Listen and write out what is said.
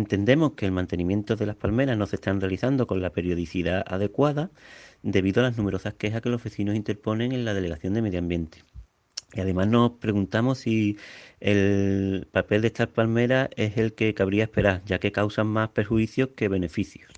Entendemos que el mantenimiento de las palmeras no se están realizando con la periodicidad adecuada debido a las numerosas quejas que los vecinos interponen en la Delegación de Medio Ambiente. Y además nos preguntamos si el papel de estas palmeras es el que cabría esperar, ya que causan más perjuicios que beneficios.